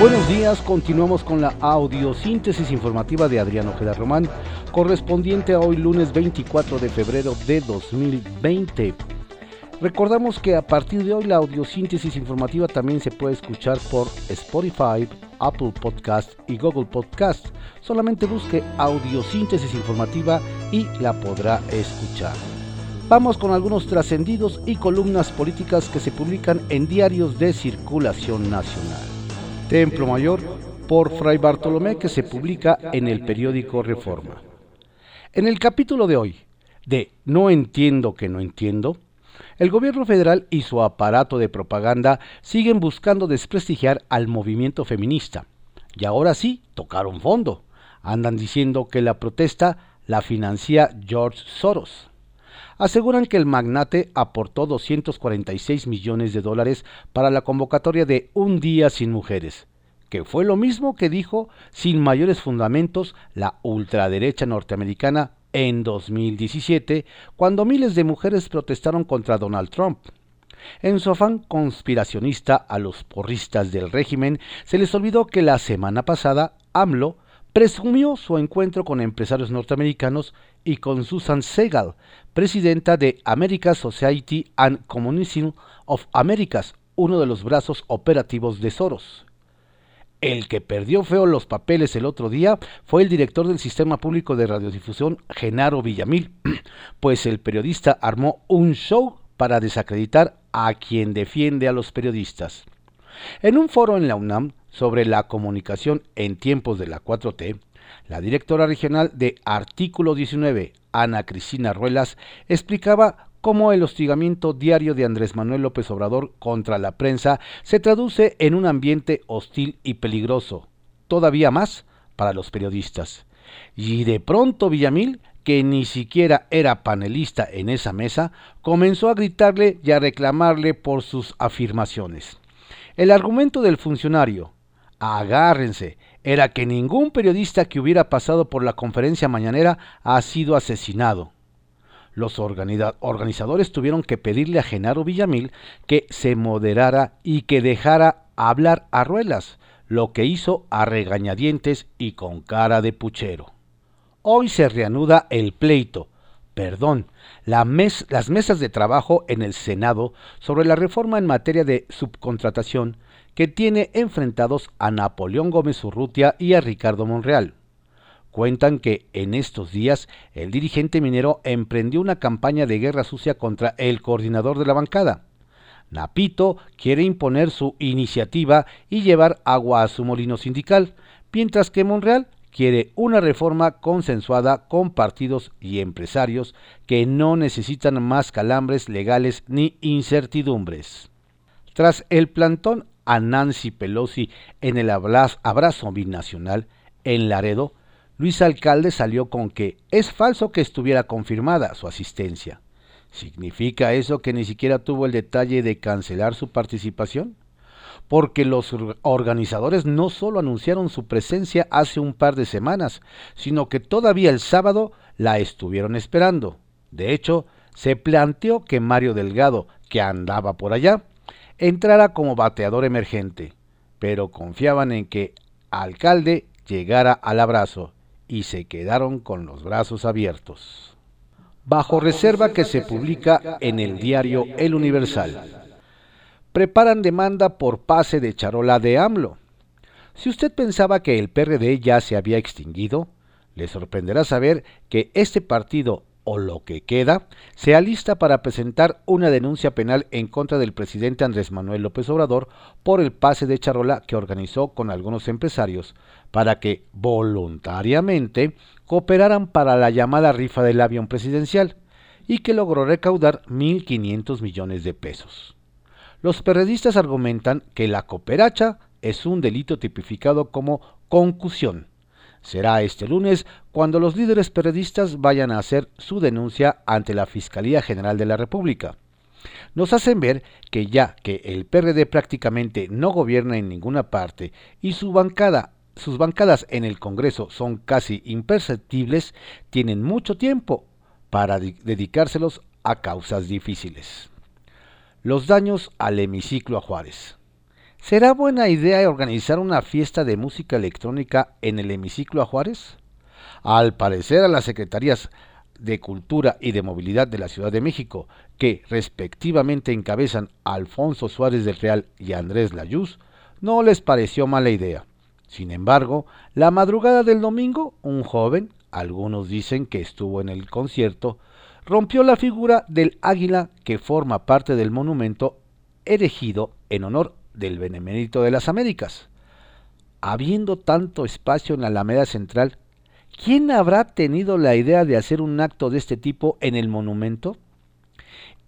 Buenos días, continuamos con la audiosíntesis informativa de Adriano Ojeda Román, correspondiente a hoy lunes 24 de febrero de 2020. Recordamos que a partir de hoy la audiosíntesis informativa también se puede escuchar por Spotify, Apple Podcast y Google Podcast. Solamente busque audiosíntesis informativa y la podrá escuchar. Vamos con algunos trascendidos y columnas políticas que se publican en diarios de circulación nacional. Templo Mayor por Fray Bartolomé que se publica en el periódico Reforma. En el capítulo de hoy de No entiendo que no entiendo, el gobierno federal y su aparato de propaganda siguen buscando desprestigiar al movimiento feminista. Y ahora sí, tocaron fondo. Andan diciendo que la protesta la financia George Soros. Aseguran que el magnate aportó 246 millones de dólares para la convocatoria de Un Día Sin Mujeres, que fue lo mismo que dijo, sin mayores fundamentos, la ultraderecha norteamericana en 2017, cuando miles de mujeres protestaron contra Donald Trump. En su afán conspiracionista a los porristas del régimen, se les olvidó que la semana pasada AMLO presumió su encuentro con empresarios norteamericanos y con Susan Segal, presidenta de American Society and Communism of Americas, uno de los brazos operativos de Soros. El que perdió feo los papeles el otro día fue el director del Sistema Público de Radiodifusión, Genaro Villamil, pues el periodista armó un show para desacreditar a quien defiende a los periodistas. En un foro en la UNAM sobre la comunicación en tiempos de la 4T, la directora regional de Artículo 19, Ana Cristina Ruelas, explicaba cómo el hostigamiento diario de Andrés Manuel López Obrador contra la prensa se traduce en un ambiente hostil y peligroso, todavía más para los periodistas. Y de pronto Villamil, que ni siquiera era panelista en esa mesa, comenzó a gritarle y a reclamarle por sus afirmaciones. El argumento del funcionario, agárrense, era que ningún periodista que hubiera pasado por la conferencia mañanera ha sido asesinado los organizadores tuvieron que pedirle a Genaro Villamil que se moderara y que dejara hablar a Ruelas, lo que hizo a regañadientes y con cara de puchero. Hoy se reanuda el pleito, perdón, las mesas de trabajo en el Senado sobre la reforma en materia de subcontratación que tiene enfrentados a Napoleón Gómez Urrutia y a Ricardo Monreal. Cuentan que en estos días el dirigente minero emprendió una campaña de guerra sucia contra el coordinador de la bancada. Napito quiere imponer su iniciativa y llevar agua a su molino sindical, mientras que Monreal quiere una reforma consensuada con partidos y empresarios que no necesitan más calambres legales ni incertidumbres. Tras el plantón a Nancy Pelosi en el abrazo binacional en Laredo, Luis Alcalde salió con que es falso que estuviera confirmada su asistencia. ¿Significa eso que ni siquiera tuvo el detalle de cancelar su participación? Porque los organizadores no solo anunciaron su presencia hace un par de semanas, sino que todavía el sábado la estuvieron esperando. De hecho, se planteó que Mario Delgado, que andaba por allá, entrara como bateador emergente, pero confiaban en que alcalde llegara al abrazo y se quedaron con los brazos abiertos. Bajo reserva que se publica en el diario El Universal. Preparan demanda por pase de charola de AMLO. Si usted pensaba que el PRD ya se había extinguido, le sorprenderá saber que este partido o lo que queda, se alista para presentar una denuncia penal en contra del presidente Andrés Manuel López Obrador por el pase de charola que organizó con algunos empresarios para que voluntariamente cooperaran para la llamada rifa del avión presidencial y que logró recaudar 1.500 millones de pesos. Los periodistas argumentan que la cooperacha es un delito tipificado como concusión Será este lunes cuando los líderes periodistas vayan a hacer su denuncia ante la Fiscalía General de la República. Nos hacen ver que ya que el PRD prácticamente no gobierna en ninguna parte y sus bancadas en el Congreso son casi imperceptibles, tienen mucho tiempo para dedicárselos a causas difíciles. Los daños al hemiciclo a Juárez. ¿Será buena idea organizar una fiesta de música electrónica en el hemiciclo a Juárez? Al parecer a las secretarías de Cultura y de Movilidad de la Ciudad de México, que respectivamente encabezan Alfonso Suárez del Real y Andrés Layuz, no les pareció mala idea. Sin embargo, la madrugada del domingo, un joven, algunos dicen que estuvo en el concierto, rompió la figura del águila que forma parte del monumento erigido en honor del Benemérito de las Américas. Habiendo tanto espacio en la Alameda Central, ¿quién habrá tenido la idea de hacer un acto de este tipo en el monumento?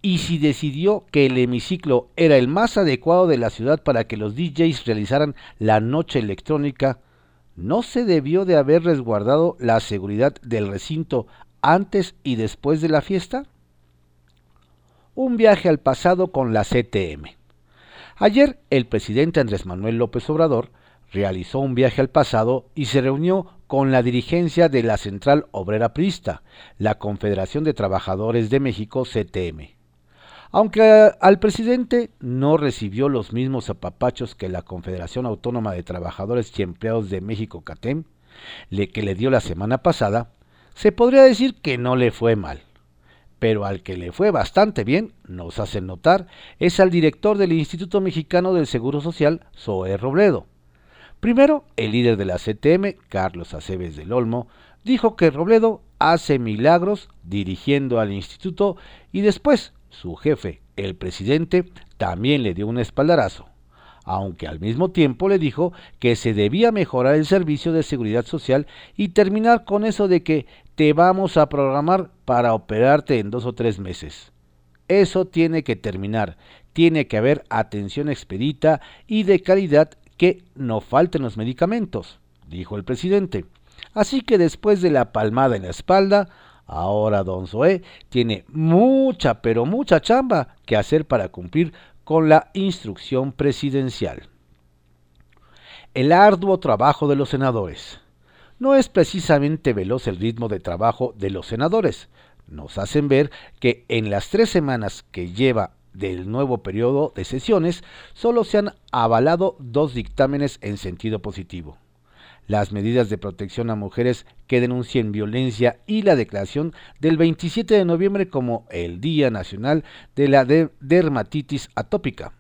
Y si decidió que el hemiciclo era el más adecuado de la ciudad para que los DJs realizaran la noche electrónica, ¿no se debió de haber resguardado la seguridad del recinto antes y después de la fiesta? Un viaje al pasado con la CTM. Ayer el presidente Andrés Manuel López Obrador realizó un viaje al pasado y se reunió con la dirigencia de la Central Obrera Prista, la Confederación de Trabajadores de México CTM. Aunque al presidente no recibió los mismos apapachos que la Confederación Autónoma de Trabajadores y Empleados de México CATEM, le, que le dio la semana pasada, se podría decir que no le fue mal pero al que le fue bastante bien, nos hace notar, es al director del Instituto Mexicano del Seguro Social, Zoe Robledo. Primero, el líder de la CTM, Carlos Aceves del Olmo, dijo que Robledo hace milagros dirigiendo al instituto y después su jefe, el presidente, también le dio un espaldarazo aunque al mismo tiempo le dijo que se debía mejorar el servicio de seguridad social y terminar con eso de que te vamos a programar para operarte en dos o tres meses. Eso tiene que terminar, tiene que haber atención expedita y de calidad que no falten los medicamentos, dijo el presidente. Así que después de la palmada en la espalda, ahora don Zoé tiene mucha, pero mucha chamba que hacer para cumplir con la instrucción presidencial. El arduo trabajo de los senadores. No es precisamente veloz el ritmo de trabajo de los senadores. Nos hacen ver que en las tres semanas que lleva del nuevo periodo de sesiones, solo se han avalado dos dictámenes en sentido positivo las medidas de protección a mujeres que denuncien violencia y la declaración del 27 de noviembre como el Día Nacional de la Dermatitis Atópica.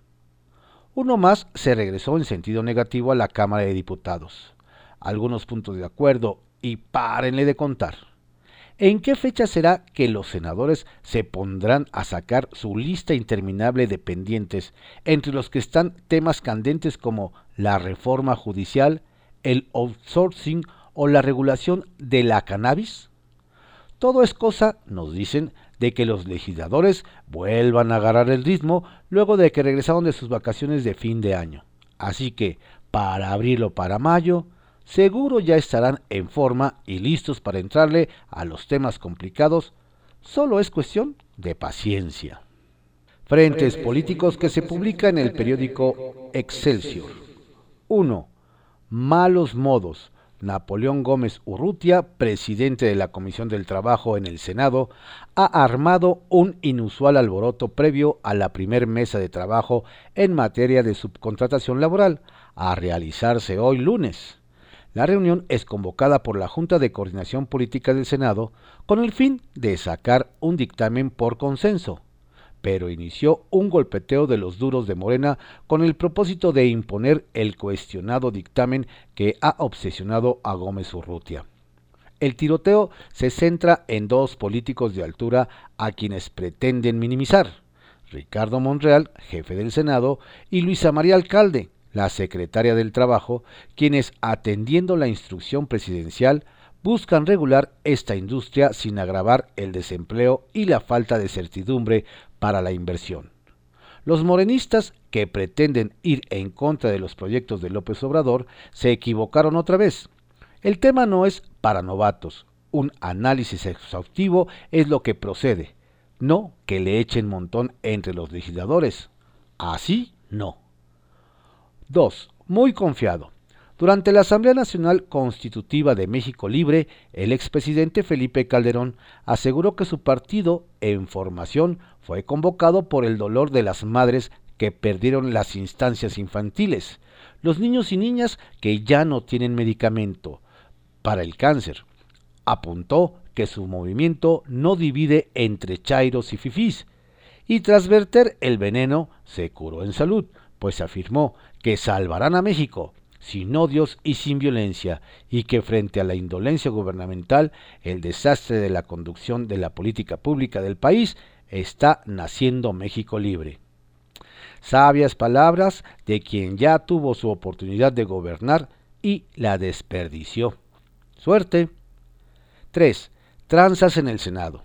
Uno más se regresó en sentido negativo a la Cámara de Diputados. Algunos puntos de acuerdo y párenle de contar. ¿En qué fecha será que los senadores se pondrán a sacar su lista interminable de pendientes, entre los que están temas candentes como la reforma judicial, el outsourcing o la regulación de la cannabis? Todo es cosa, nos dicen, de que los legisladores vuelvan a agarrar el ritmo luego de que regresaron de sus vacaciones de fin de año. Así que, para abril o para mayo, seguro ya estarán en forma y listos para entrarle a los temas complicados. Solo es cuestión de paciencia. Frentes políticos que se publica en el periódico Excelsior. 1 malos modos. Napoleón Gómez Urrutia, presidente de la Comisión del Trabajo en el Senado, ha armado un inusual alboroto previo a la primer mesa de trabajo en materia de subcontratación laboral, a realizarse hoy lunes. La reunión es convocada por la Junta de Coordinación Política del Senado con el fin de sacar un dictamen por consenso pero inició un golpeteo de los duros de Morena con el propósito de imponer el cuestionado dictamen que ha obsesionado a Gómez Urrutia. El tiroteo se centra en dos políticos de altura a quienes pretenden minimizar. Ricardo Monreal, jefe del Senado, y Luisa María Alcalde, la secretaria del Trabajo, quienes, atendiendo la instrucción presidencial, buscan regular esta industria sin agravar el desempleo y la falta de certidumbre para la inversión. Los morenistas que pretenden ir en contra de los proyectos de López Obrador se equivocaron otra vez. El tema no es para novatos. Un análisis exhaustivo es lo que procede, no que le echen montón entre los legisladores. Así no. 2. Muy confiado. Durante la Asamblea Nacional Constitutiva de México Libre, el expresidente Felipe Calderón aseguró que su partido, en formación, fue convocado por el dolor de las madres que perdieron las instancias infantiles, los niños y niñas que ya no tienen medicamento para el cáncer. Apuntó que su movimiento no divide entre chairos y fifís, y tras verter el veneno se curó en salud, pues afirmó que salvarán a México sin odios y sin violencia, y que frente a la indolencia gubernamental, el desastre de la conducción de la política pública del país, está naciendo México libre. Sabias palabras de quien ya tuvo su oportunidad de gobernar y la desperdició. Suerte. 3. Tranzas en el Senado.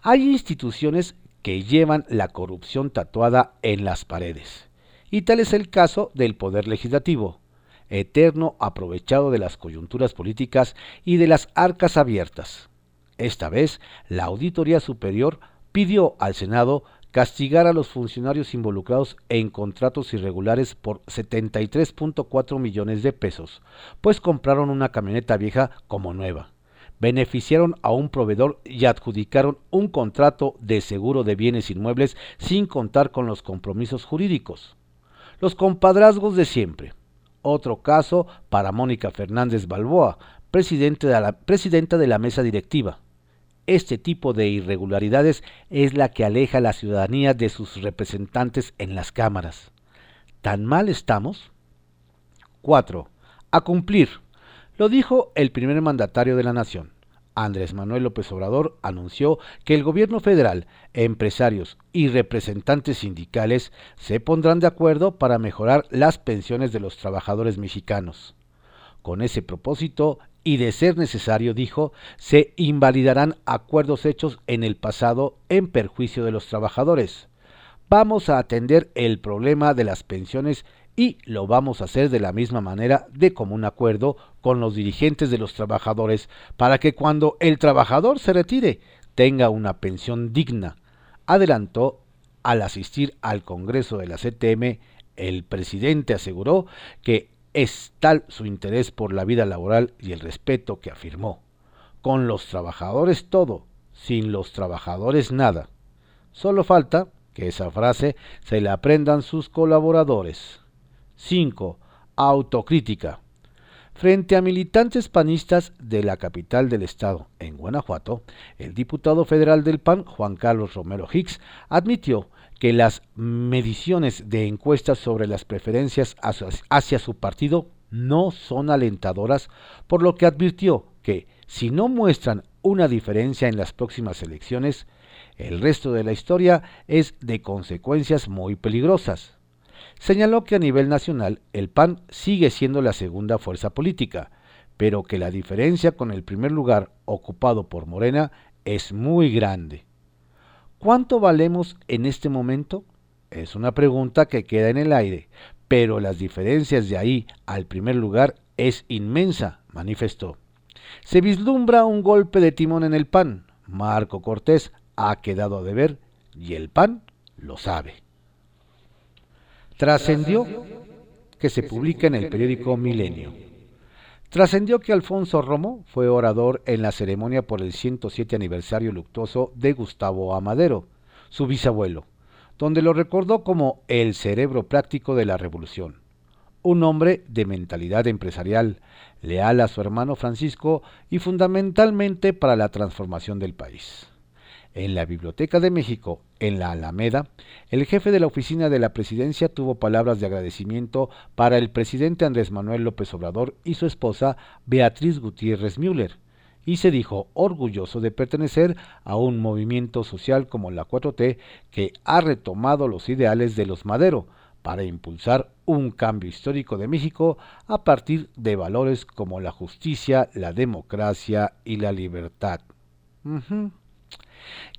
Hay instituciones que llevan la corrupción tatuada en las paredes, y tal es el caso del Poder Legislativo, eterno aprovechado de las coyunturas políticas y de las arcas abiertas. Esta vez, la Auditoría Superior pidió al Senado castigar a los funcionarios involucrados en contratos irregulares por 73.4 millones de pesos, pues compraron una camioneta vieja como nueva, beneficiaron a un proveedor y adjudicaron un contrato de seguro de bienes inmuebles sin contar con los compromisos jurídicos. Los compadrazgos de siempre. Otro caso para Mónica Fernández Balboa, presidenta de la mesa directiva este tipo de irregularidades es la que aleja a la ciudadanía de sus representantes en las cámaras. ¿Tan mal estamos? 4. A cumplir. Lo dijo el primer mandatario de la nación. Andrés Manuel López Obrador anunció que el gobierno federal, empresarios y representantes sindicales se pondrán de acuerdo para mejorar las pensiones de los trabajadores mexicanos. Con ese propósito, y de ser necesario, dijo, se invalidarán acuerdos hechos en el pasado en perjuicio de los trabajadores. Vamos a atender el problema de las pensiones y lo vamos a hacer de la misma manera de común acuerdo con los dirigentes de los trabajadores para que cuando el trabajador se retire tenga una pensión digna. Adelantó al asistir al Congreso de la CTM, el presidente aseguró que es tal su interés por la vida laboral y el respeto que afirmó. Con los trabajadores todo, sin los trabajadores nada. Solo falta que esa frase se la aprendan sus colaboradores. 5. Autocrítica. Frente a militantes panistas de la capital del estado, en Guanajuato, el diputado federal del PAN, Juan Carlos Romero Hicks, admitió que las mediciones de encuestas sobre las preferencias hacia su partido no son alentadoras, por lo que advirtió que si no muestran una diferencia en las próximas elecciones, el resto de la historia es de consecuencias muy peligrosas. Señaló que a nivel nacional el PAN sigue siendo la segunda fuerza política, pero que la diferencia con el primer lugar ocupado por Morena es muy grande. ¿Cuánto valemos en este momento? Es una pregunta que queda en el aire, pero las diferencias de ahí al primer lugar es inmensa, manifestó. Se vislumbra un golpe de timón en el PAN. Marco Cortés ha quedado a deber y el PAN lo sabe. Trascendió que se publica en el periódico Milenio. Trascendió que Alfonso Romo fue orador en la ceremonia por el 107 aniversario luctuoso de Gustavo Amadero, su bisabuelo, donde lo recordó como el cerebro práctico de la revolución, un hombre de mentalidad empresarial, leal a su hermano Francisco y fundamentalmente para la transformación del país. En la Biblioteca de México, en la Alameda, el jefe de la oficina de la presidencia tuvo palabras de agradecimiento para el presidente Andrés Manuel López Obrador y su esposa Beatriz Gutiérrez Müller, y se dijo orgulloso de pertenecer a un movimiento social como la 4T que ha retomado los ideales de los Madero para impulsar un cambio histórico de México a partir de valores como la justicia, la democracia y la libertad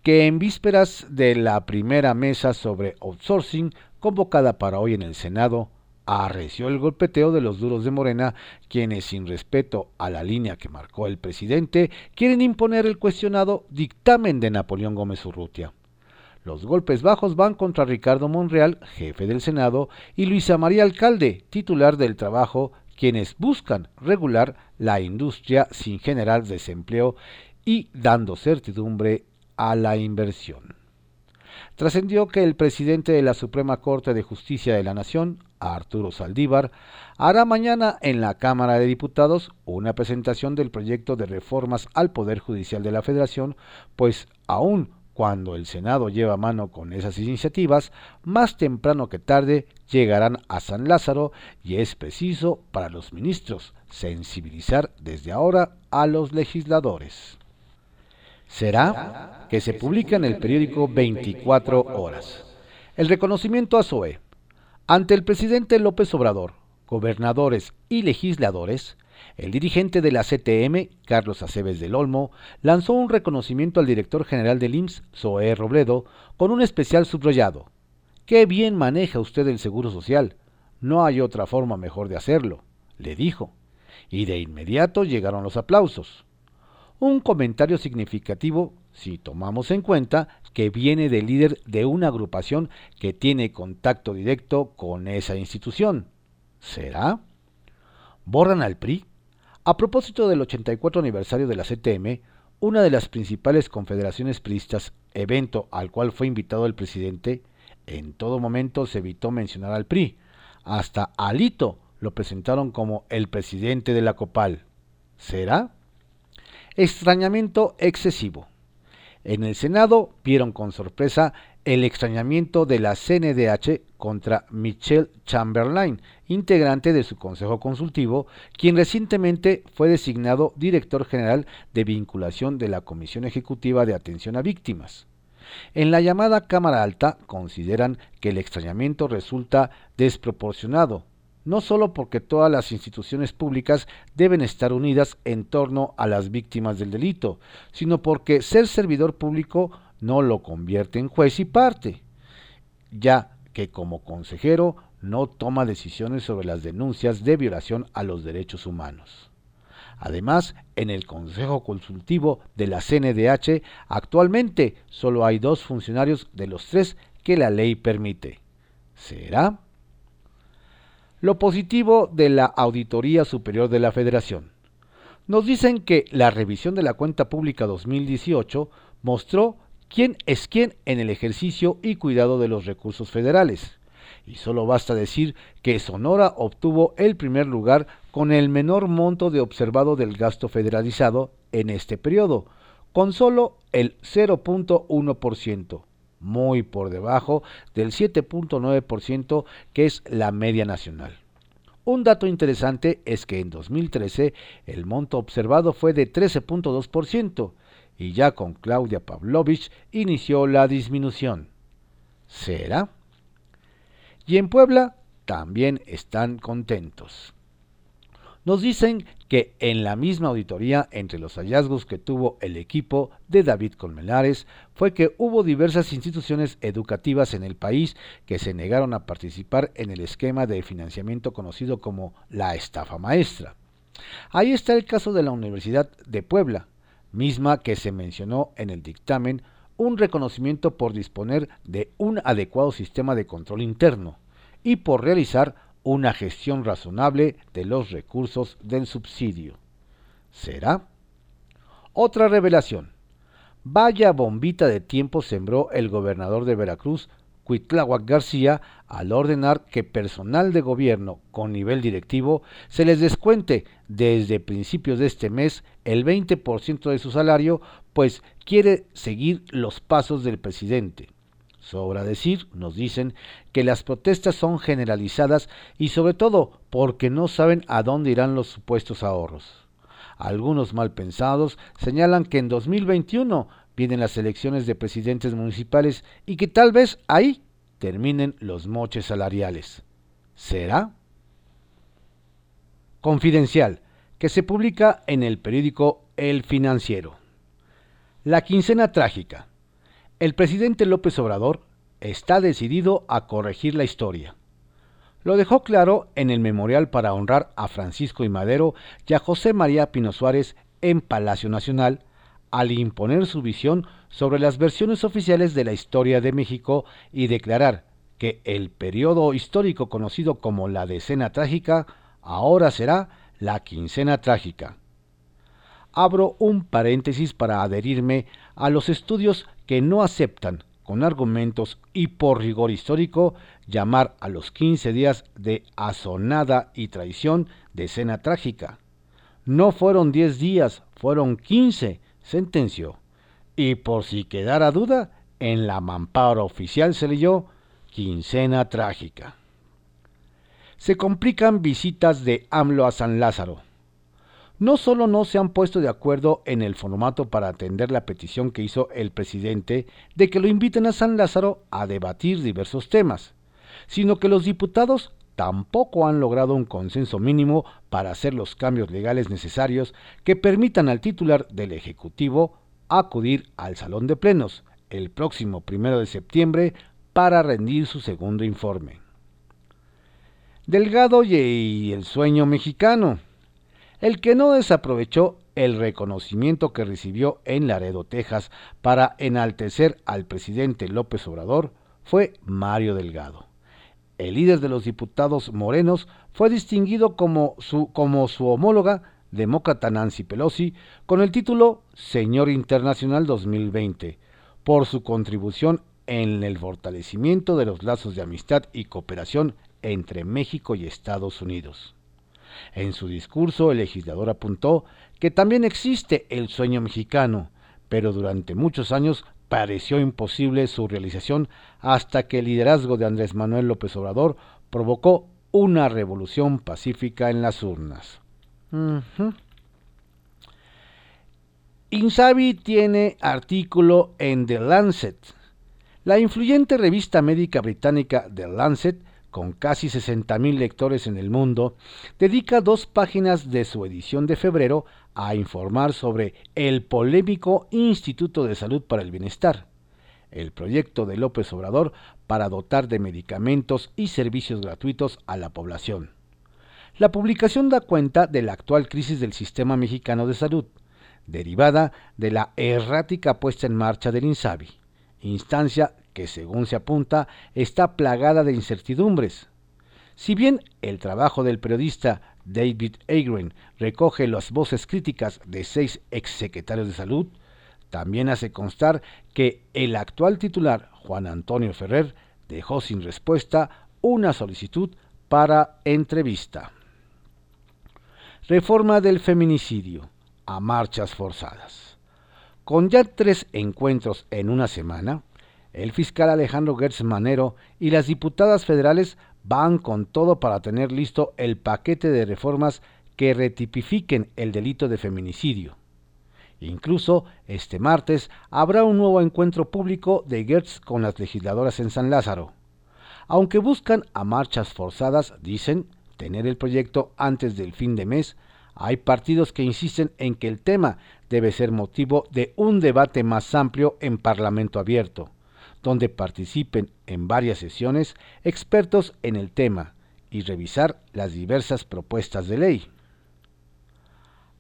que en vísperas de la primera mesa sobre outsourcing convocada para hoy en el Senado, arreció el golpeteo de los duros de Morena, quienes sin respeto a la línea que marcó el presidente, quieren imponer el cuestionado dictamen de Napoleón Gómez Urrutia. Los golpes bajos van contra Ricardo Monreal, jefe del Senado, y Luisa María Alcalde, titular del trabajo, quienes buscan regular la industria sin generar desempleo y dando certidumbre a la inversión. trascendió que el presidente de la Suprema Corte de Justicia de la Nación, Arturo Saldívar, hará mañana en la Cámara de Diputados una presentación del proyecto de reformas al Poder Judicial de la Federación, pues aún cuando el Senado lleva mano con esas iniciativas, más temprano que tarde llegarán a San Lázaro y es preciso para los ministros sensibilizar desde ahora a los legisladores. Será que se publica en el periódico 24 horas. El reconocimiento a SOE. Ante el presidente López Obrador, gobernadores y legisladores, el dirigente de la CTM, Carlos Aceves del Olmo, lanzó un reconocimiento al director general del IMSS, Zoé Robledo, con un especial subrayado. Qué bien maneja usted el seguro social. No hay otra forma mejor de hacerlo, le dijo. Y de inmediato llegaron los aplausos. Un comentario significativo si tomamos en cuenta que viene del líder de una agrupación que tiene contacto directo con esa institución. ¿Será? ¿Borran al PRI? A propósito del 84 aniversario de la CTM, una de las principales confederaciones priistas, evento al cual fue invitado el presidente, en todo momento se evitó mencionar al PRI. Hasta Alito lo presentaron como el presidente de la COPAL. ¿Será? Extrañamiento excesivo. En el Senado vieron con sorpresa el extrañamiento de la CNDH contra Michelle Chamberlain, integrante de su Consejo Consultivo, quien recientemente fue designado director general de vinculación de la Comisión Ejecutiva de Atención a Víctimas. En la llamada Cámara Alta consideran que el extrañamiento resulta desproporcionado, no solo porque todas las instituciones públicas deben estar unidas en torno a las víctimas del delito, sino porque ser servidor público no lo convierte en juez y parte, ya que como consejero no toma decisiones sobre las denuncias de violación a los derechos humanos. Además, en el Consejo Consultivo de la CNDH actualmente solo hay dos funcionarios de los tres que la ley permite. ¿Será? Lo positivo de la Auditoría Superior de la Federación. Nos dicen que la revisión de la cuenta pública 2018 mostró quién es quién en el ejercicio y cuidado de los recursos federales. Y solo basta decir que Sonora obtuvo el primer lugar con el menor monto de observado del gasto federalizado en este periodo, con solo el 0.1% muy por debajo del 7.9% que es la media nacional. Un dato interesante es que en 2013 el monto observado fue de 13.2% y ya con Claudia Pavlovich inició la disminución. ¿Será? Y en Puebla también están contentos. Nos dicen que en la misma auditoría, entre los hallazgos que tuvo el equipo de David Colmelares, fue que hubo diversas instituciones educativas en el país que se negaron a participar en el esquema de financiamiento conocido como la estafa maestra. Ahí está el caso de la Universidad de Puebla, misma que se mencionó en el dictamen un reconocimiento por disponer de un adecuado sistema de control interno y por realizar una gestión razonable de los recursos del subsidio. ¿Será? Otra revelación. Vaya bombita de tiempo sembró el gobernador de Veracruz, Cuitláhuac García, al ordenar que personal de gobierno con nivel directivo se les descuente desde principios de este mes el 20% de su salario, pues quiere seguir los pasos del presidente. Sobra decir, nos dicen, que las protestas son generalizadas y sobre todo porque no saben a dónde irán los supuestos ahorros. Algunos mal pensados señalan que en 2021 vienen las elecciones de presidentes municipales y que tal vez ahí terminen los moches salariales. ¿Será? Confidencial, que se publica en el periódico El Financiero. La quincena trágica. El presidente López Obrador está decidido a corregir la historia. Lo dejó claro en el memorial para honrar a Francisco y Madero y a José María Pino Suárez en Palacio Nacional, al imponer su visión sobre las versiones oficiales de la historia de México y declarar que el periodo histórico conocido como la decena trágica ahora será la quincena trágica. Abro un paréntesis para adherirme a los estudios que no aceptan con argumentos y por rigor histórico, llamar a los 15 días de azonada y traición de escena trágica. No fueron 10 días, fueron 15, sentenció. Y por si quedara duda, en la mampara oficial se leyó quincena trágica. Se complican visitas de AMLO a San Lázaro no solo no se han puesto de acuerdo en el formato para atender la petición que hizo el presidente de que lo inviten a San Lázaro a debatir diversos temas, sino que los diputados tampoco han logrado un consenso mínimo para hacer los cambios legales necesarios que permitan al titular del Ejecutivo acudir al Salón de Plenos el próximo primero de septiembre para rendir su segundo informe. Delgado y el sueño mexicano. El que no desaprovechó el reconocimiento que recibió en Laredo, Texas, para enaltecer al presidente López Obrador fue Mario Delgado. El líder de los diputados morenos fue distinguido como su, como su homóloga demócrata Nancy Pelosi con el título Señor Internacional 2020 por su contribución en el fortalecimiento de los lazos de amistad y cooperación entre México y Estados Unidos. En su discurso, el legislador apuntó que también existe el sueño mexicano, pero durante muchos años pareció imposible su realización hasta que el liderazgo de Andrés Manuel López Obrador provocó una revolución pacífica en las urnas. Insabi tiene artículo en The Lancet. La influyente revista médica británica The Lancet con casi 60.000 lectores en el mundo, dedica dos páginas de su edición de febrero a informar sobre el polémico Instituto de Salud para el Bienestar, el proyecto de López Obrador para dotar de medicamentos y servicios gratuitos a la población. La publicación da cuenta de la actual crisis del sistema mexicano de salud, derivada de la errática puesta en marcha del INSABI, instancia que según se apunta está plagada de incertidumbres. Si bien el trabajo del periodista David Agren recoge las voces críticas de seis exsecretarios de salud, también hace constar que el actual titular, Juan Antonio Ferrer, dejó sin respuesta una solicitud para entrevista. Reforma del feminicidio a marchas forzadas. Con ya tres encuentros en una semana, el fiscal Alejandro Gertz Manero y las diputadas federales van con todo para tener listo el paquete de reformas que retipifiquen el delito de feminicidio. Incluso este martes habrá un nuevo encuentro público de Gertz con las legisladoras en San Lázaro. Aunque buscan a marchas forzadas, dicen, tener el proyecto antes del fin de mes, hay partidos que insisten en que el tema debe ser motivo de un debate más amplio en Parlamento abierto donde participen en varias sesiones expertos en el tema y revisar las diversas propuestas de ley.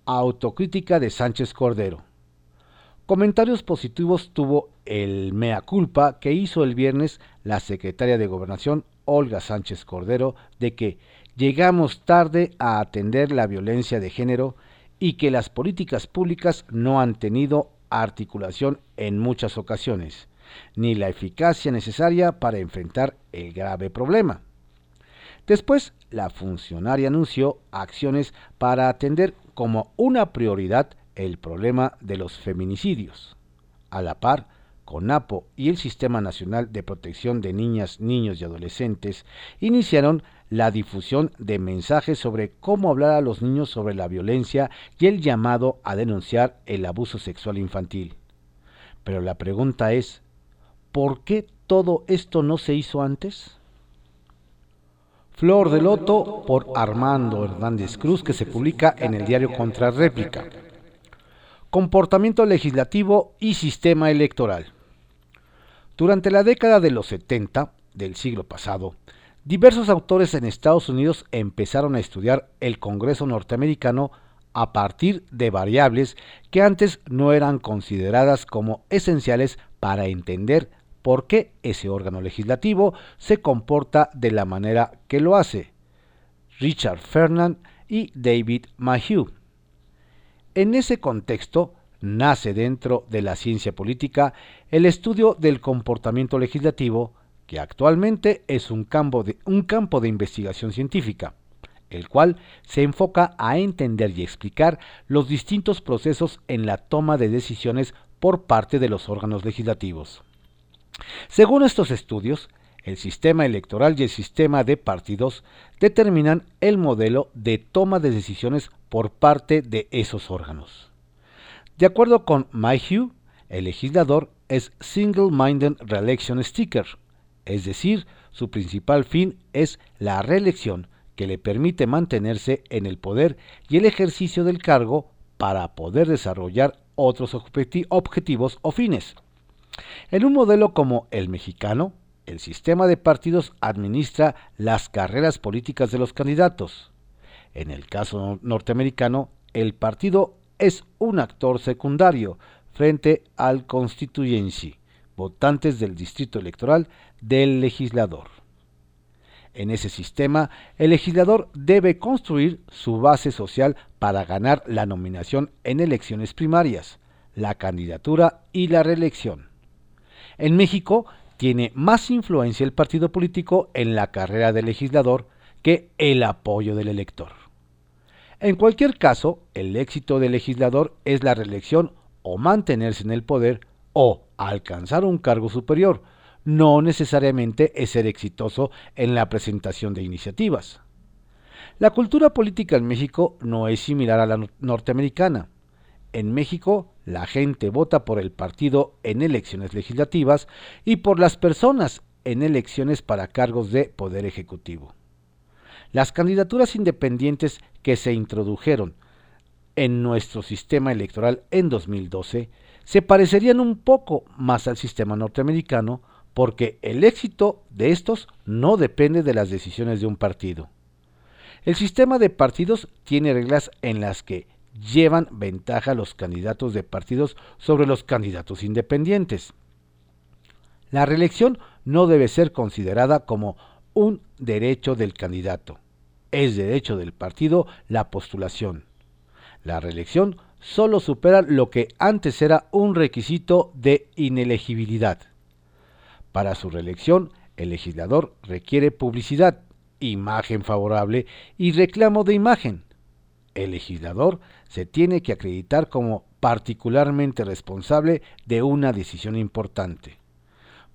Autocrítica de Sánchez Cordero. Comentarios positivos tuvo el mea culpa que hizo el viernes la secretaria de Gobernación Olga Sánchez Cordero de que llegamos tarde a atender la violencia de género y que las políticas públicas no han tenido articulación en muchas ocasiones ni la eficacia necesaria para enfrentar el grave problema. Después, la funcionaria anunció acciones para atender como una prioridad el problema de los feminicidios. A la par, CONAPO y el Sistema Nacional de Protección de Niñas, Niños y Adolescentes iniciaron la difusión de mensajes sobre cómo hablar a los niños sobre la violencia y el llamado a denunciar el abuso sexual infantil. Pero la pregunta es, ¿Por qué todo esto no se hizo antes? Flor de Loto por Armando Hernández Cruz que se publica en el diario Contrarréplica. Comportamiento legislativo y sistema electoral. Durante la década de los 70 del siglo pasado, diversos autores en Estados Unidos empezaron a estudiar el Congreso norteamericano a partir de variables que antes no eran consideradas como esenciales para entender por qué ese órgano legislativo se comporta de la manera que lo hace. Richard Fernand y David Mayhew. En ese contexto, nace dentro de la ciencia política el estudio del comportamiento legislativo, que actualmente es un campo de, un campo de investigación científica, el cual se enfoca a entender y explicar los distintos procesos en la toma de decisiones por parte de los órganos legislativos. Según estos estudios, el sistema electoral y el sistema de partidos determinan el modelo de toma de decisiones por parte de esos órganos. De acuerdo con Mayhew, el legislador es Single-Minded Reelection Sticker, es decir, su principal fin es la reelección que le permite mantenerse en el poder y el ejercicio del cargo para poder desarrollar otros objetivos o fines. En un modelo como el mexicano, el sistema de partidos administra las carreras políticas de los candidatos. En el caso norteamericano, el partido es un actor secundario frente al constituency, votantes del distrito electoral del legislador. En ese sistema, el legislador debe construir su base social para ganar la nominación en elecciones primarias, la candidatura y la reelección. En México tiene más influencia el partido político en la carrera del legislador que el apoyo del elector. En cualquier caso, el éxito del legislador es la reelección o mantenerse en el poder o alcanzar un cargo superior, no necesariamente es ser exitoso en la presentación de iniciativas. La cultura política en México no es similar a la norteamericana. En México, la gente vota por el partido en elecciones legislativas y por las personas en elecciones para cargos de poder ejecutivo. Las candidaturas independientes que se introdujeron en nuestro sistema electoral en 2012 se parecerían un poco más al sistema norteamericano porque el éxito de estos no depende de las decisiones de un partido. El sistema de partidos tiene reglas en las que llevan ventaja los candidatos de partidos sobre los candidatos independientes. La reelección no debe ser considerada como un derecho del candidato. Es derecho del partido la postulación. La reelección solo supera lo que antes era un requisito de inelegibilidad. Para su reelección, el legislador requiere publicidad, imagen favorable y reclamo de imagen. El legislador se tiene que acreditar como particularmente responsable de una decisión importante.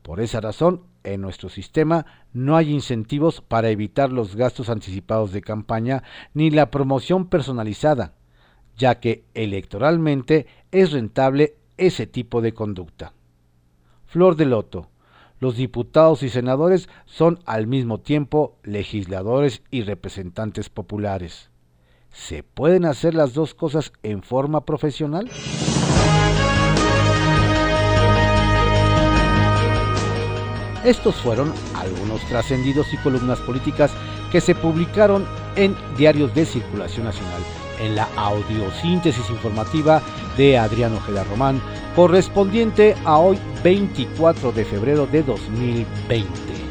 Por esa razón, en nuestro sistema no hay incentivos para evitar los gastos anticipados de campaña ni la promoción personalizada, ya que electoralmente es rentable ese tipo de conducta. Flor de Loto, los diputados y senadores son al mismo tiempo legisladores y representantes populares. ¿Se pueden hacer las dos cosas en forma profesional? Estos fueron algunos trascendidos y columnas políticas que se publicaron en diarios de circulación nacional en la audiosíntesis informativa de Adriano Ojeda Román, correspondiente a hoy 24 de febrero de 2020.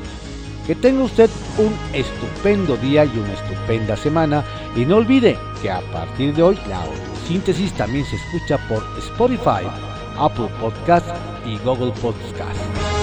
Que tenga usted un estupendo día y una estupenda semana y no olvide que a partir de hoy la audiosíntesis también se escucha por Spotify, Apple Podcast y Google Podcast.